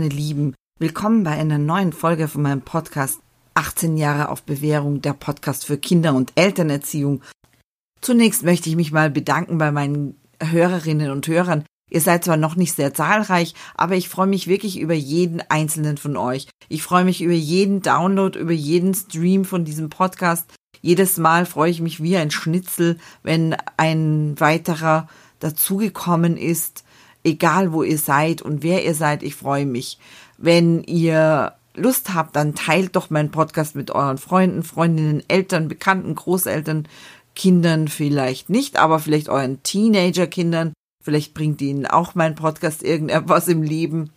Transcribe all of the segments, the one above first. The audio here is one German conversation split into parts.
meine Lieben, willkommen bei einer neuen Folge von meinem Podcast 18 Jahre auf Bewährung, der Podcast für Kinder- und Elternerziehung. Zunächst möchte ich mich mal bedanken bei meinen Hörerinnen und Hörern. Ihr seid zwar noch nicht sehr zahlreich, aber ich freue mich wirklich über jeden einzelnen von euch. Ich freue mich über jeden Download, über jeden Stream von diesem Podcast. Jedes Mal freue ich mich wie ein Schnitzel, wenn ein weiterer dazugekommen ist egal wo ihr seid und wer ihr seid, ich freue mich. Wenn ihr Lust habt, dann teilt doch meinen Podcast mit euren Freunden, Freundinnen, Eltern, Bekannten, Großeltern, Kindern vielleicht nicht, aber vielleicht euren Teenagerkindern. Vielleicht bringt ihnen auch mein Podcast irgendetwas im Leben.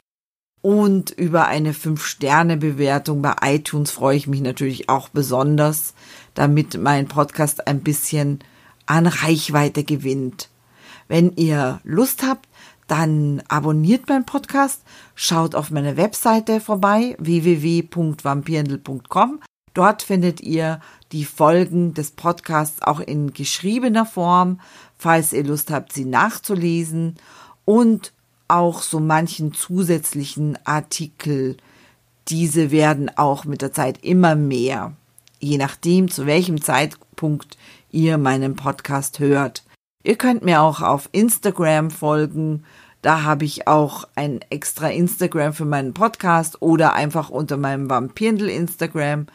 Und über eine 5-Sterne-Bewertung bei iTunes freue ich mich natürlich auch besonders, damit mein Podcast ein bisschen an Reichweite gewinnt. Wenn ihr Lust habt, dann abonniert meinen Podcast, schaut auf meine Webseite vorbei, www.vampirndl.com. Dort findet ihr die Folgen des Podcasts auch in geschriebener Form, falls ihr Lust habt, sie nachzulesen und auch so manchen zusätzlichen Artikel. Diese werden auch mit der Zeit immer mehr, je nachdem, zu welchem Zeitpunkt ihr meinen Podcast hört. Ihr könnt mir auch auf Instagram folgen. Da habe ich auch ein extra Instagram für meinen Podcast oder einfach unter meinem Vampirndl Instagram.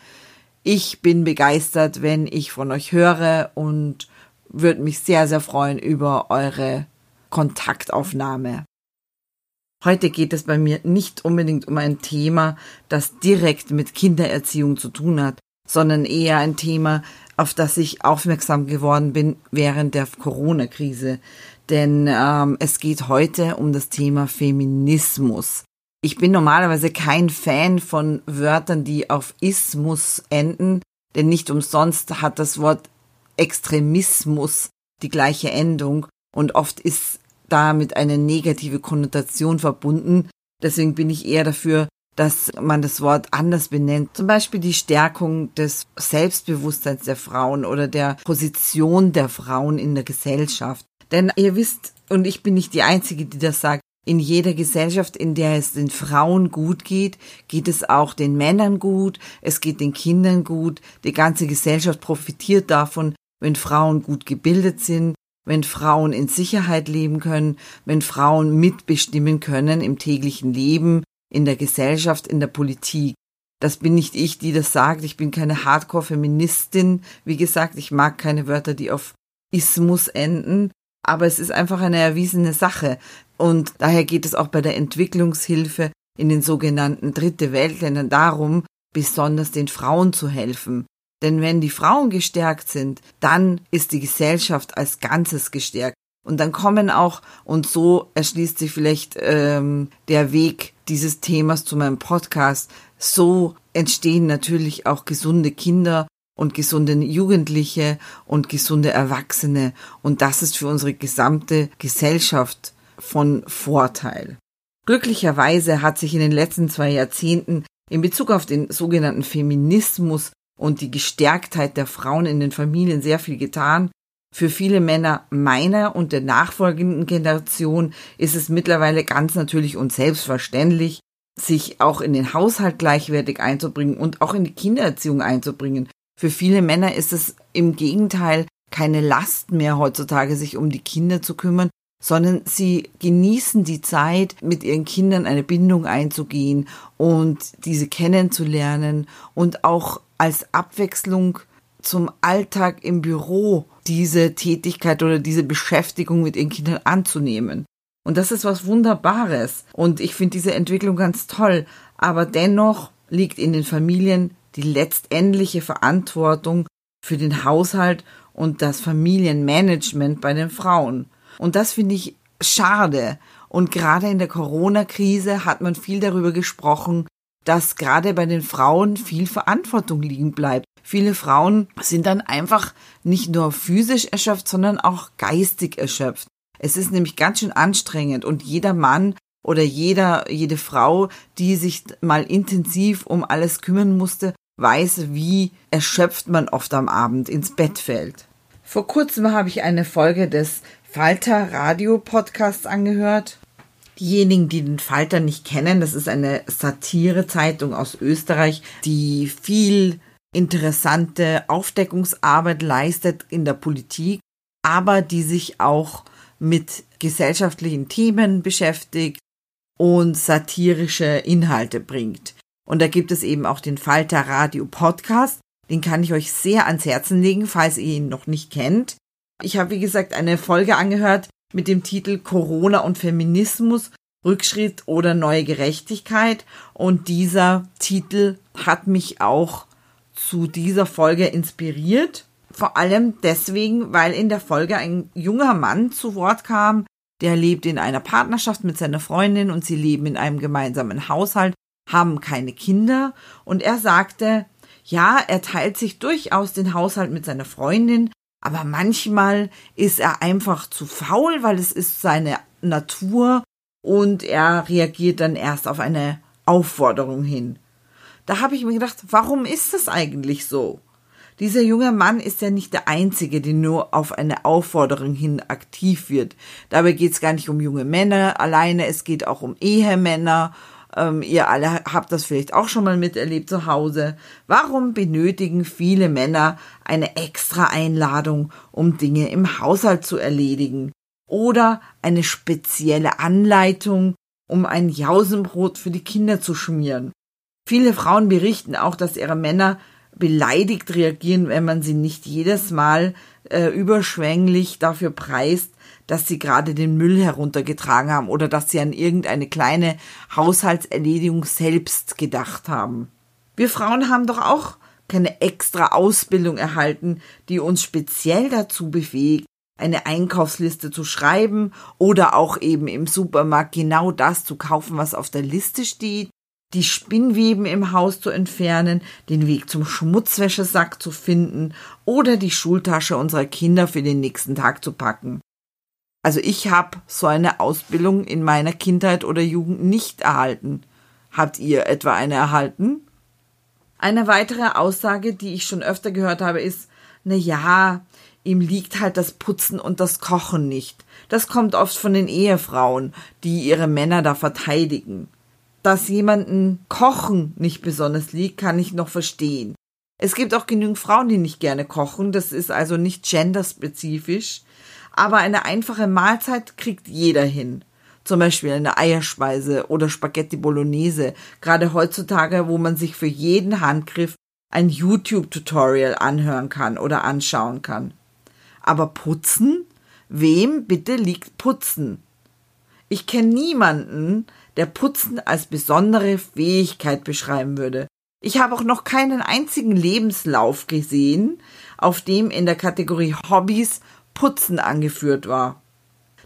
Ich bin begeistert, wenn ich von euch höre und würde mich sehr, sehr freuen über eure Kontaktaufnahme. Heute geht es bei mir nicht unbedingt um ein Thema, das direkt mit Kindererziehung zu tun hat, sondern eher ein Thema, auf das ich aufmerksam geworden bin während der Corona-Krise. Denn ähm, es geht heute um das Thema Feminismus. Ich bin normalerweise kein Fan von Wörtern, die auf Ismus enden, denn nicht umsonst hat das Wort Extremismus die gleiche Endung und oft ist damit eine negative Konnotation verbunden. Deswegen bin ich eher dafür, dass man das Wort anders benennt. Zum Beispiel die Stärkung des Selbstbewusstseins der Frauen oder der Position der Frauen in der Gesellschaft. Denn ihr wisst, und ich bin nicht die Einzige, die das sagt, in jeder Gesellschaft, in der es den Frauen gut geht, geht es auch den Männern gut, es geht den Kindern gut, die ganze Gesellschaft profitiert davon, wenn Frauen gut gebildet sind, wenn Frauen in Sicherheit leben können, wenn Frauen mitbestimmen können im täglichen Leben, in der Gesellschaft, in der Politik. Das bin nicht ich, die das sagt. Ich bin keine Hardcore-Feministin. Wie gesagt, ich mag keine Wörter, die auf Ismus enden. Aber es ist einfach eine erwiesene Sache. Und daher geht es auch bei der Entwicklungshilfe in den sogenannten Dritte Weltländern darum, besonders den Frauen zu helfen. Denn wenn die Frauen gestärkt sind, dann ist die Gesellschaft als Ganzes gestärkt. Und dann kommen auch, und so erschließt sich vielleicht ähm, der Weg dieses Themas zu meinem Podcast, so entstehen natürlich auch gesunde Kinder und gesunde Jugendliche und gesunde Erwachsene. Und das ist für unsere gesamte Gesellschaft von Vorteil. Glücklicherweise hat sich in den letzten zwei Jahrzehnten in Bezug auf den sogenannten Feminismus und die Gestärktheit der Frauen in den Familien sehr viel getan. Für viele Männer meiner und der nachfolgenden Generation ist es mittlerweile ganz natürlich und selbstverständlich, sich auch in den Haushalt gleichwertig einzubringen und auch in die Kindererziehung einzubringen. Für viele Männer ist es im Gegenteil keine Last mehr heutzutage, sich um die Kinder zu kümmern, sondern sie genießen die Zeit, mit ihren Kindern eine Bindung einzugehen und diese kennenzulernen und auch als Abwechslung zum Alltag im Büro diese Tätigkeit oder diese Beschäftigung mit ihren Kindern anzunehmen. Und das ist was Wunderbares. Und ich finde diese Entwicklung ganz toll. Aber dennoch liegt in den Familien die letztendliche Verantwortung für den Haushalt und das Familienmanagement bei den Frauen. Und das finde ich schade. Und gerade in der Corona-Krise hat man viel darüber gesprochen, dass gerade bei den Frauen viel Verantwortung liegen bleibt. Viele Frauen sind dann einfach nicht nur physisch erschöpft, sondern auch geistig erschöpft. Es ist nämlich ganz schön anstrengend und jeder Mann oder jeder, jede Frau, die sich mal intensiv um alles kümmern musste, weiß, wie erschöpft man oft am Abend ins Bett fällt. Vor kurzem habe ich eine Folge des Falter Radio Podcasts angehört. Diejenigen, die den Falter nicht kennen, das ist eine Satirezeitung aus Österreich, die viel interessante Aufdeckungsarbeit leistet in der Politik, aber die sich auch mit gesellschaftlichen Themen beschäftigt und satirische Inhalte bringt. Und da gibt es eben auch den Falter Radio Podcast. Den kann ich euch sehr ans Herzen legen, falls ihr ihn noch nicht kennt. Ich habe, wie gesagt, eine Folge angehört mit dem Titel Corona und Feminismus, Rückschritt oder neue Gerechtigkeit. Und dieser Titel hat mich auch zu dieser Folge inspiriert. Vor allem deswegen, weil in der Folge ein junger Mann zu Wort kam, der lebt in einer Partnerschaft mit seiner Freundin und sie leben in einem gemeinsamen Haushalt, haben keine Kinder und er sagte, ja, er teilt sich durchaus den Haushalt mit seiner Freundin, aber manchmal ist er einfach zu faul, weil es ist seine Natur und er reagiert dann erst auf eine Aufforderung hin. Da habe ich mir gedacht, warum ist das eigentlich so? Dieser junge Mann ist ja nicht der Einzige, der nur auf eine Aufforderung hin aktiv wird. Dabei geht es gar nicht um junge Männer alleine, es geht auch um Ehemänner. Ähm, ihr alle habt das vielleicht auch schon mal miterlebt zu Hause. Warum benötigen viele Männer eine extra Einladung, um Dinge im Haushalt zu erledigen? Oder eine spezielle Anleitung, um ein Jausenbrot für die Kinder zu schmieren? Viele Frauen berichten auch, dass ihre Männer beleidigt reagieren, wenn man sie nicht jedes Mal äh, überschwänglich dafür preist, dass sie gerade den Müll heruntergetragen haben oder dass sie an irgendeine kleine Haushaltserledigung selbst gedacht haben. Wir Frauen haben doch auch keine extra Ausbildung erhalten, die uns speziell dazu befähigt, eine Einkaufsliste zu schreiben oder auch eben im Supermarkt genau das zu kaufen, was auf der Liste steht die Spinnweben im Haus zu entfernen, den Weg zum Schmutzwäschesack zu finden oder die Schultasche unserer Kinder für den nächsten Tag zu packen. Also ich habe so eine Ausbildung in meiner Kindheit oder Jugend nicht erhalten. Habt ihr etwa eine erhalten? Eine weitere Aussage, die ich schon öfter gehört habe, ist, na ja, ihm liegt halt das Putzen und das Kochen nicht. Das kommt oft von den Ehefrauen, die ihre Männer da verteidigen dass jemanden Kochen nicht besonders liegt, kann ich noch verstehen. Es gibt auch genügend Frauen, die nicht gerne kochen, das ist also nicht genderspezifisch, aber eine einfache Mahlzeit kriegt jeder hin. Zum Beispiel eine Eierspeise oder Spaghetti Bolognese, gerade heutzutage, wo man sich für jeden Handgriff ein YouTube-Tutorial anhören kann oder anschauen kann. Aber putzen? Wem bitte liegt Putzen? Ich kenne niemanden, der Putzen als besondere Fähigkeit beschreiben würde. Ich habe auch noch keinen einzigen Lebenslauf gesehen, auf dem in der Kategorie Hobbys Putzen angeführt war.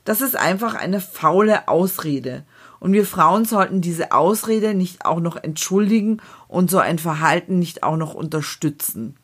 Das ist einfach eine faule Ausrede. Und wir Frauen sollten diese Ausrede nicht auch noch entschuldigen und so ein Verhalten nicht auch noch unterstützen.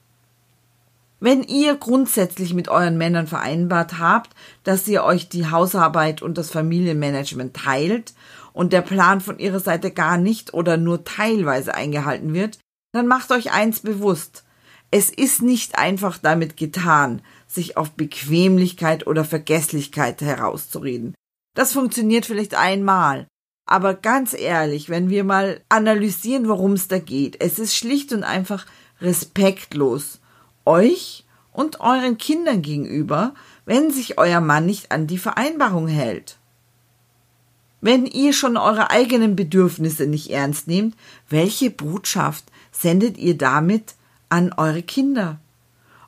Wenn ihr grundsätzlich mit euren Männern vereinbart habt, dass ihr euch die Hausarbeit und das Familienmanagement teilt und der Plan von ihrer Seite gar nicht oder nur teilweise eingehalten wird, dann macht euch eins bewusst. Es ist nicht einfach damit getan, sich auf Bequemlichkeit oder Vergesslichkeit herauszureden. Das funktioniert vielleicht einmal. Aber ganz ehrlich, wenn wir mal analysieren, worum es da geht, es ist schlicht und einfach respektlos euch und euren Kindern gegenüber, wenn sich euer Mann nicht an die Vereinbarung hält. Wenn ihr schon eure eigenen Bedürfnisse nicht ernst nehmt, welche Botschaft sendet ihr damit an eure Kinder?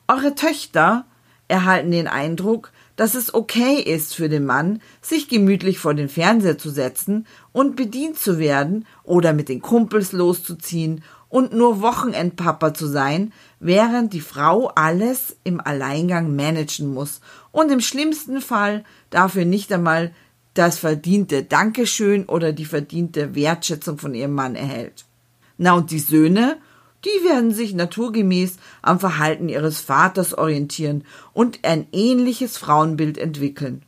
Eure Töchter erhalten den Eindruck, dass es okay ist für den Mann, sich gemütlich vor den Fernseher zu setzen und bedient zu werden oder mit den Kumpels loszuziehen und nur Wochenendpapa zu sein, während die Frau alles im Alleingang managen muss und im schlimmsten Fall dafür nicht einmal das verdiente Dankeschön oder die verdiente Wertschätzung von ihrem Mann erhält. Na und die Söhne, die werden sich naturgemäß am Verhalten ihres Vaters orientieren und ein ähnliches Frauenbild entwickeln.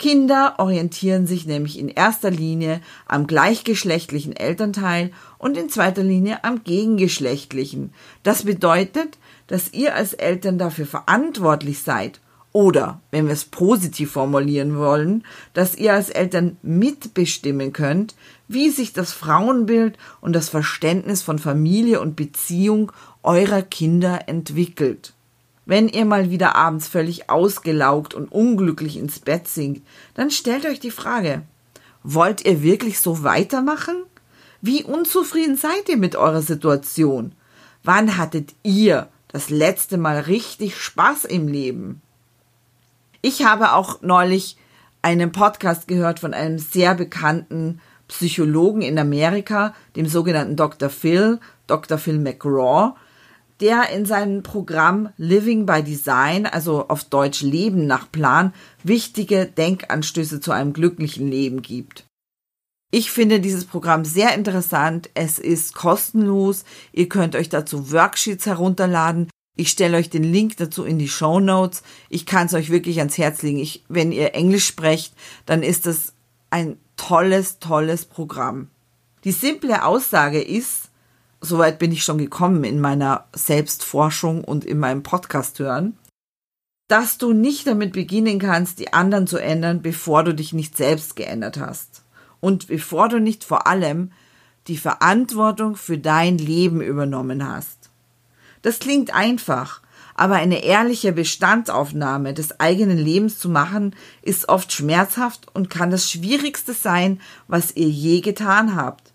Kinder orientieren sich nämlich in erster Linie am gleichgeschlechtlichen Elternteil und in zweiter Linie am gegengeschlechtlichen. Das bedeutet, dass ihr als Eltern dafür verantwortlich seid, Oder, wenn wir es positiv formulieren wollen, dass ihr als Eltern mitbestimmen könnt, wie sich das Frauenbild und das Verständnis von Familie und Beziehung eurer Kinder entwickelt. Wenn ihr mal wieder abends völlig ausgelaugt und unglücklich ins Bett sinkt, dann stellt euch die Frage, wollt ihr wirklich so weitermachen? Wie unzufrieden seid ihr mit eurer Situation? Wann hattet ihr das letzte Mal richtig Spaß im Leben? Ich habe auch neulich einen Podcast gehört von einem sehr bekannten Psychologen in Amerika, dem sogenannten Dr. Phil, Dr. Phil McGraw, der in seinem Programm Living by Design, also auf Deutsch Leben nach Plan, wichtige Denkanstöße zu einem glücklichen Leben gibt. Ich finde dieses Programm sehr interessant. Es ist kostenlos. Ihr könnt euch dazu Worksheets herunterladen. Ich stelle euch den Link dazu in die Show Notes. Ich kann es euch wirklich ans Herz legen. Ich, wenn ihr Englisch sprecht, dann ist das ein tolles, tolles Programm. Die simple Aussage ist, soweit bin ich schon gekommen in meiner Selbstforschung und in meinem Podcast hören, dass du nicht damit beginnen kannst, die anderen zu ändern, bevor du dich nicht selbst geändert hast. Und bevor du nicht vor allem die Verantwortung für dein Leben übernommen hast. Das klingt einfach, aber eine ehrliche Bestandsaufnahme des eigenen Lebens zu machen, ist oft schmerzhaft und kann das Schwierigste sein, was ihr je getan habt.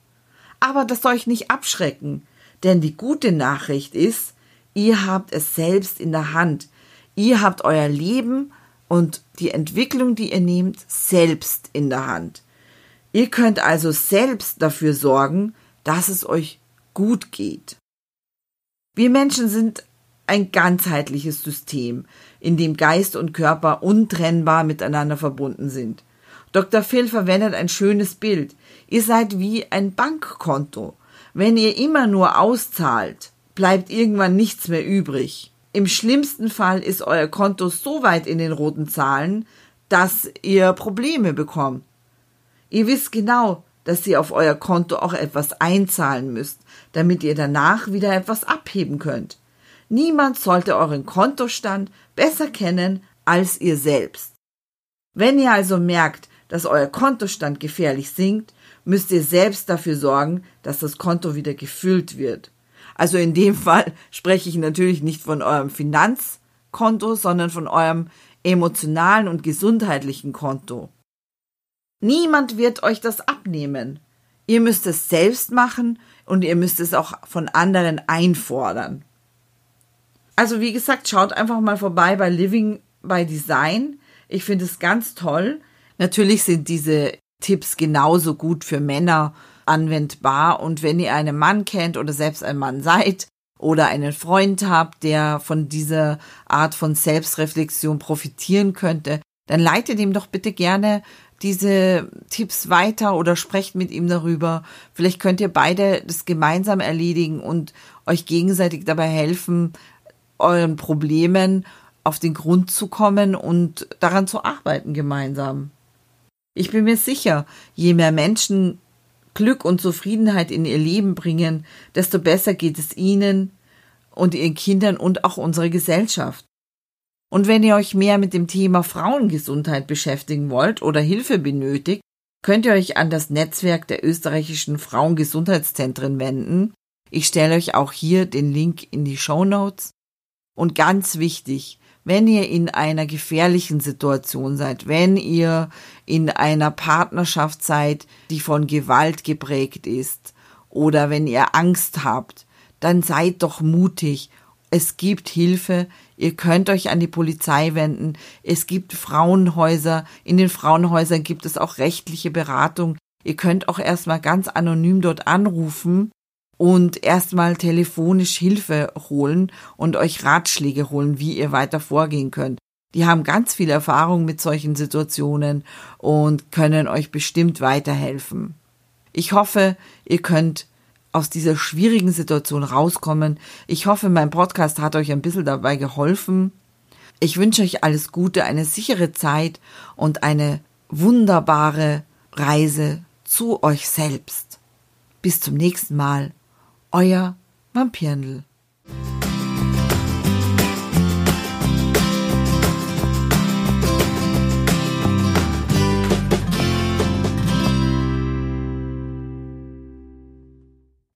Aber das soll euch nicht abschrecken, denn die gute Nachricht ist, ihr habt es selbst in der Hand. Ihr habt euer Leben und die Entwicklung, die ihr nehmt, selbst in der Hand. Ihr könnt also selbst dafür sorgen, dass es euch gut geht. Wir Menschen sind ein ganzheitliches System, in dem Geist und Körper untrennbar miteinander verbunden sind. Dr. Phil verwendet ein schönes Bild. Ihr seid wie ein Bankkonto. Wenn ihr immer nur auszahlt, bleibt irgendwann nichts mehr übrig. Im schlimmsten Fall ist euer Konto so weit in den roten Zahlen, dass ihr Probleme bekommt. Ihr wisst genau, dass ihr auf euer Konto auch etwas einzahlen müsst, damit ihr danach wieder etwas abheben könnt. Niemand sollte euren Kontostand besser kennen als ihr selbst. Wenn ihr also merkt, dass euer Kontostand gefährlich sinkt, müsst ihr selbst dafür sorgen, dass das Konto wieder gefüllt wird. Also in dem Fall spreche ich natürlich nicht von eurem Finanzkonto, sondern von eurem emotionalen und gesundheitlichen Konto. Niemand wird euch das abnehmen. Ihr müsst es selbst machen und ihr müsst es auch von anderen einfordern. Also wie gesagt, schaut einfach mal vorbei bei Living by Design. Ich finde es ganz toll. Natürlich sind diese Tipps genauso gut für Männer anwendbar und wenn ihr einen Mann kennt oder selbst ein Mann seid oder einen Freund habt, der von dieser Art von Selbstreflexion profitieren könnte, dann leitet ihm doch bitte gerne diese Tipps weiter oder sprecht mit ihm darüber. Vielleicht könnt ihr beide das gemeinsam erledigen und euch gegenseitig dabei helfen, euren Problemen auf den Grund zu kommen und daran zu arbeiten gemeinsam. Ich bin mir sicher, je mehr Menschen Glück und Zufriedenheit in ihr Leben bringen, desto besser geht es ihnen und ihren Kindern und auch unserer Gesellschaft. Und wenn ihr euch mehr mit dem Thema Frauengesundheit beschäftigen wollt oder Hilfe benötigt, könnt ihr euch an das Netzwerk der österreichischen Frauengesundheitszentren wenden. Ich stelle euch auch hier den Link in die Show Notes. Und ganz wichtig, wenn ihr in einer gefährlichen Situation seid, wenn ihr in einer Partnerschaft seid, die von Gewalt geprägt ist, oder wenn ihr Angst habt, dann seid doch mutig es gibt Hilfe. Ihr könnt euch an die Polizei wenden. Es gibt Frauenhäuser. In den Frauenhäusern gibt es auch rechtliche Beratung. Ihr könnt auch erstmal ganz anonym dort anrufen und erstmal telefonisch Hilfe holen und euch Ratschläge holen, wie ihr weiter vorgehen könnt. Die haben ganz viel Erfahrung mit solchen Situationen und können euch bestimmt weiterhelfen. Ich hoffe, ihr könnt aus dieser schwierigen Situation rauskommen. Ich hoffe, mein Podcast hat euch ein bisschen dabei geholfen. Ich wünsche euch alles Gute, eine sichere Zeit und eine wunderbare Reise zu euch selbst. Bis zum nächsten Mal. Euer Vampirndl.